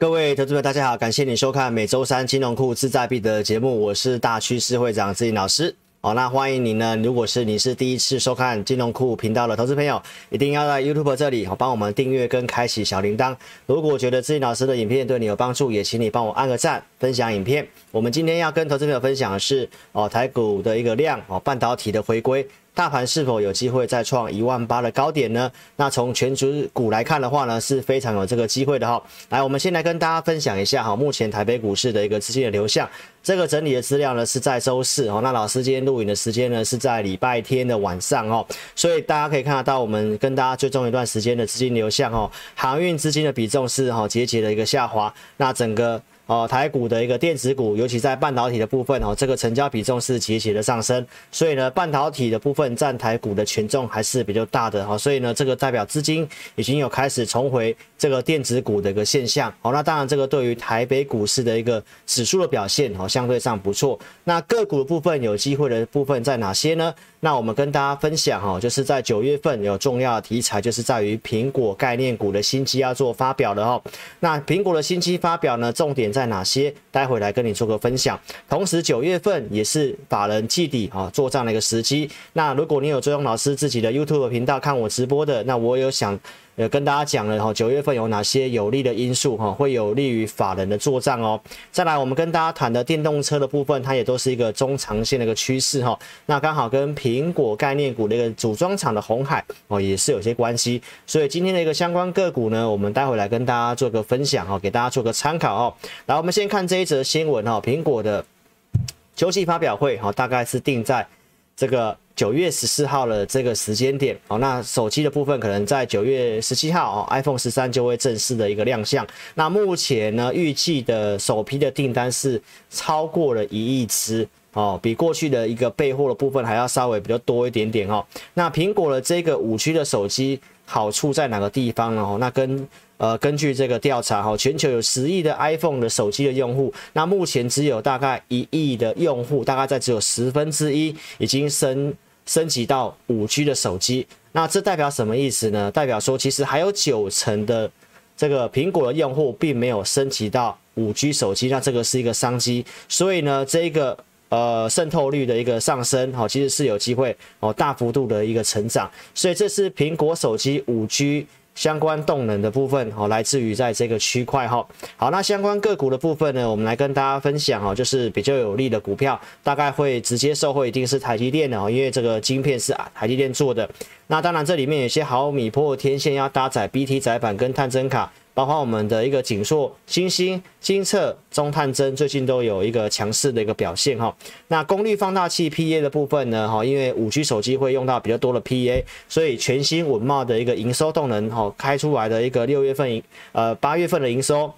各位投资者，大家好，感谢你收看每周三金融库自在币的节目，我是大趋势会长志颖老师。好，那欢迎你呢，如果是你是第一次收看金融库频道的投资朋友，一定要在 YouTube 这里好帮我们订阅跟开启小铃铛。如果觉得志颖老师的影片对你有帮助，也请你帮我按个赞，分享影片。我们今天要跟投资朋友分享的是哦，台股的一个量哦，半导体的回归。大盘是否有机会再创一万八的高点呢？那从全指股来看的话呢，是非常有这个机会的哈。来，我们先来跟大家分享一下哈，目前台北股市的一个资金的流向。这个整理的资料呢是在周四哦，那老师今天录影的时间呢是在礼拜天的晚上哦，所以大家可以看得到，我们跟大家追踪一段时间的资金流向哦，航运资金的比重是哈节节的一个下滑，那整个。哦，台股的一个电子股，尤其在半导体的部分哦，这个成交比重是节节的上升，所以呢，半导体的部分占台股的权重还是比较大的哈，所以呢，这个代表资金已经有开始重回这个电子股的一个现象。好，那当然这个对于台北股市的一个指数的表现哦，相对上不错。那个股的部分有机会的部分在哪些呢？那我们跟大家分享哈，就是在九月份有重要的题材，就是在于苹果概念股的新机要做发表的哈。那苹果的新机发表呢，重点在在哪些？待会来跟你做个分享。同时九月份也是法人季底啊做账的一个时机。那如果你有追踪老师自己的 YouTube 频道看我直播的，那我有想。呃，跟大家讲了哈，九月份有哪些有利的因素哈，会有利于法人的做账哦。再来，我们跟大家谈的电动车的部分，它也都是一个中长线的一个趋势哈。那刚好跟苹果概念股的一个组装厂的红海哦，也是有些关系。所以今天的一个相关个股呢，我们待会来跟大家做个分享哈，给大家做个参考哦。来，我们先看这一则新闻哈，苹果的秋季发表会哈，大概是定在这个。九月十四号的这个时间点，哦，那手机的部分可能在九月十七号，哦，iPhone 十三就会正式的一个亮相。那目前呢，预计的首批的订单是超过了一亿只，哦，比过去的一个备货的部分还要稍微比较多一点点，哦。那苹果的这个五 G 的手机好处在哪个地方呢？哦，那跟呃，根据这个调查哈，全球有十亿的 iPhone 的手机的用户，那目前只有大概一亿的用户，大概在只有十分之一已经升。升级到五 G 的手机，那这代表什么意思呢？代表说其实还有九成的这个苹果的用户并没有升级到五 G 手机，那这个是一个商机。所以呢，这一个呃渗透率的一个上升，好，其实是有机会哦大幅度的一个成长。所以这是苹果手机五 G。相关动能的部分，哦，来自于在这个区块，哈，好，那相关个股的部分呢，我们来跟大家分享，哈，就是比较有利的股票，大概会直接受惠，一定是台积电的，哦，因为这个晶片是台积电做的，那当然这里面有些毫米波天线要搭载 BT 载板跟探针卡。包括我们的一个景硕、星星、金策、中探针，最近都有一个强势的一个表现哈。那功率放大器 PA 的部分呢，哈，因为五 G 手机会用到比较多的 PA，所以全新稳茂的一个营收动能哈，开出来的一个六月份呃八月份的营收。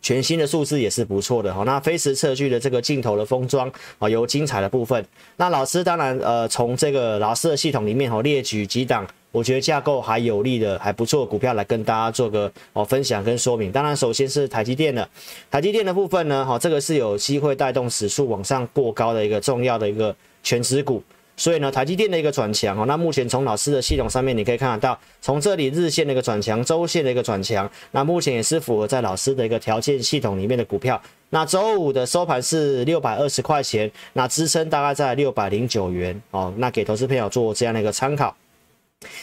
全新的数字也是不错的哈，那飞驰测距的这个镜头的封装啊，有精彩的部分。那老师当然呃，从这个老师的系统里面哈，列举几档，我觉得架构还有利的还不错股票来跟大家做个哦分享跟说明。当然，首先是台积电的，台积电的部分呢，哈，这个是有机会带动指数往上过高的一个重要的一个全指股。所以呢，台积电的一个转强哦，那目前从老师的系统上面你可以看得到，从这里日线的一个转强，周线的一个转强，那目前也是符合在老师的一个条件系统里面的股票。那周五的收盘是六百二十块钱，那支撑大概在六百零九元哦，那给投资朋友做这样的一个参考。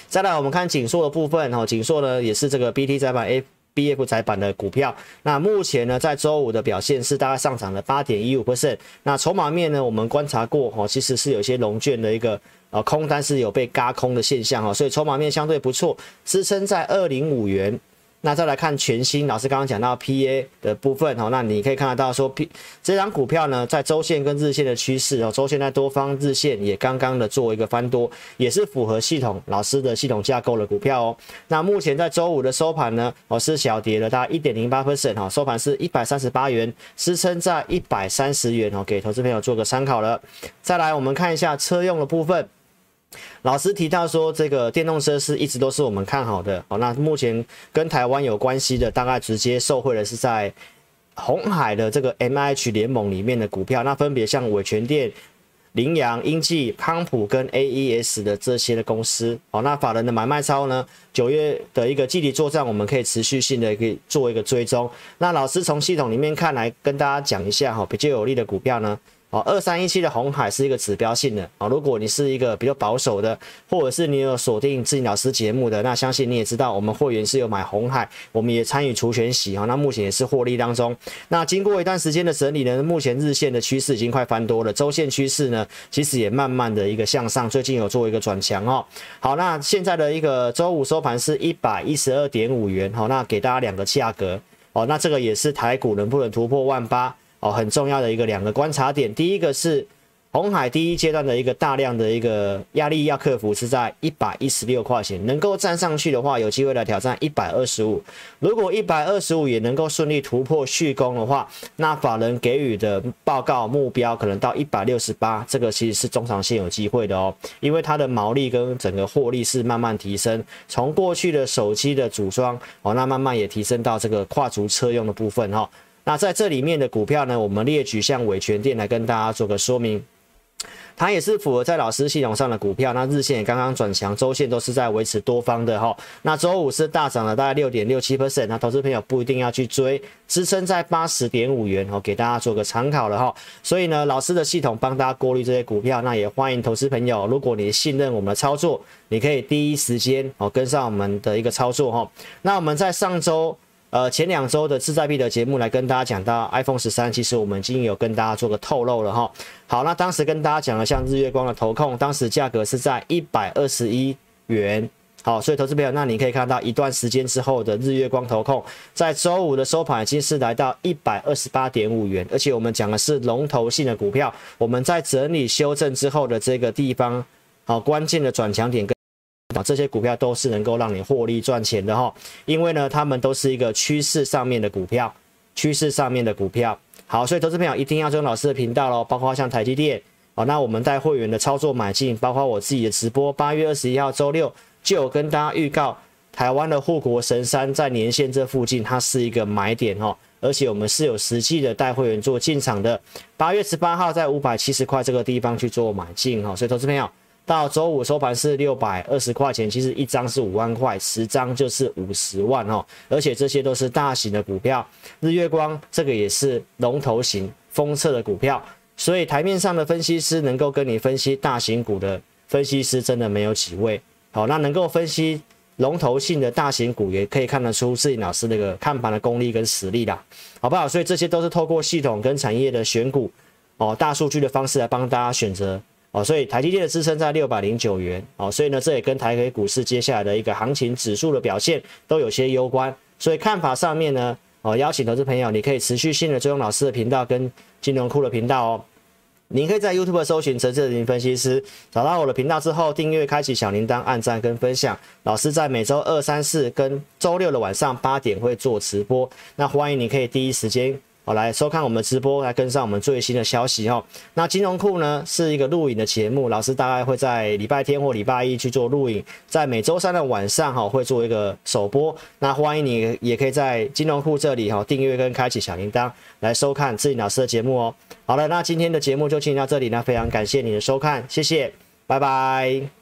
再来我们看锦硕的部分哦，锦硕呢也是这个 BT 窄板 A。B F 窄板的股票，那目前呢，在周五的表现是大概上涨了八点一五 percent。那筹码面呢，我们观察过哈，其实是有一些龙卷的一个呃空单是有被嘎空的现象哈，所以筹码面相对不错，支撑在二零五元。那再来看全新，老师刚刚讲到 P A 的部分哦，那你可以看得到说 P 这张股票呢，在周线跟日线的趋势哦，周线在多方，日线也刚刚的做一个翻多，也是符合系统老师的系统架构的股票哦。那目前在周五的收盘呢，哦是小跌了大概一点零八 percent 哈，收盘是一百三十八元，支撑在一百三十元哦，给投资朋友做个参考了。再来我们看一下车用的部分。老师提到说，这个电动车是一直都是我们看好的。好，那目前跟台湾有关系的，大概直接受惠的是在红海的这个 M H 联盟里面的股票。那分别像伟全电、羚羊、英记、康普跟 AES 的这些的公司。好，那法人的买卖超呢？九月的一个具体作战，我们可以持续性的可以做一个追踪。那老师从系统里面看来，跟大家讲一下哈，比较有利的股票呢。哦，二三一七的红海是一个指标性的啊。如果你是一个比较保守的，或者是你有锁定志己老师节目的，那相信你也知道，我们会员是有买红海，我们也参与除权洗啊。那目前也是获利当中。那经过一段时间的整理呢，目前日线的趋势已经快翻多了，周线趋势呢其实也慢慢的一个向上，最近有做一个转强哦。好，那现在的一个周五收盘是一百一十二点五元，好，那给大家两个价格哦，那这个也是台股能不能突破万八？哦，很重要的一个两个观察点，第一个是红海第一阶段的一个大量的一个压力要克服，是在一百一十六块钱，能够站上去的话，有机会来挑战一百二十五。如果一百二十五也能够顺利突破续攻的话，那法人给予的报告目标可能到一百六十八，这个其实是中长线有机会的哦，因为它的毛利跟整个获利是慢慢提升，从过去的手机的组装哦，那慢慢也提升到这个跨足车用的部分哈。那在这里面的股票呢，我们列举像伟权店来跟大家做个说明，它也是符合在老师系统上的股票。那日线也刚刚转强，周线都是在维持多方的哈。那周五是大涨了大概六点六七 percent，那投资朋友不一定要去追，支撑在八十点五元哦，给大家做个参考了哈。所以呢，老师的系统帮大家过滤这些股票，那也欢迎投资朋友，如果你信任我们的操作，你可以第一时间哦跟上我们的一个操作哈。那我们在上周。呃，前两周的志在币的节目来跟大家讲到 iPhone 十三，其实我们已经有跟大家做个透露了哈。好，那当时跟大家讲了，像日月光的投控，当时价格是在一百二十一元。好，所以投资朋友，那你可以看到一段时间之后的日月光投控，在周五的收盘已经是来到一百二十八点五元，而且我们讲的是龙头性的股票，我们在整理修正之后的这个地方，好，关键的转强点跟。啊，这些股票都是能够让你获利赚钱的哈，因为呢，他们都是一个趋势上面的股票，趋势上面的股票。好，所以投资朋友一定要跟老师的频道喽，包括像台积电哦，那我们带会员的操作买进，包括我自己的直播，八月二十一号周六就有跟大家预告，台湾的护国神山在年线这附近，它是一个买点哦，而且我们是有实际的带会员做进场的，八月十八号在五百七十块这个地方去做买进哈，所以投资朋友。到周五收盘是六百二十块钱，其实一张是五万块，十张就是五十万哦。而且这些都是大型的股票，日月光这个也是龙头型封测的股票，所以台面上的分析师能够跟你分析大型股的分析师真的没有几位。好，那能够分析龙头性的大型股，也可以看得出自己老师那个看盘的功力跟实力啦，好不好？所以这些都是透过系统跟产业的选股哦，大数据的方式来帮大家选择。哦，所以台积电的支撑在六百零九元，哦，所以呢，这也跟台北股市接下来的一个行情指数的表现都有些攸关。所以看法上面呢，哦，邀请投资朋友，你可以持续性的追踪老师的频道跟金融库的频道哦。您可以在 YouTube 搜寻陈志林分析师，找到我的频道之后，订阅、开启小铃铛、按赞跟分享。老师在每周二、三、四跟周六的晚上八点会做直播，那欢迎你可以第一时间。好，来收看我们的直播，来跟上我们最新的消息哦。那金融库呢是一个录影的节目，老师大概会在礼拜天或礼拜一去做录影，在每周三的晚上哈会做一个首播。那欢迎你也可以在金融库这里哈订阅跟开启小铃铛来收看志己老师的节目哦。好了，那今天的节目就进行到这里呢，非常感谢你的收看，谢谢，拜拜。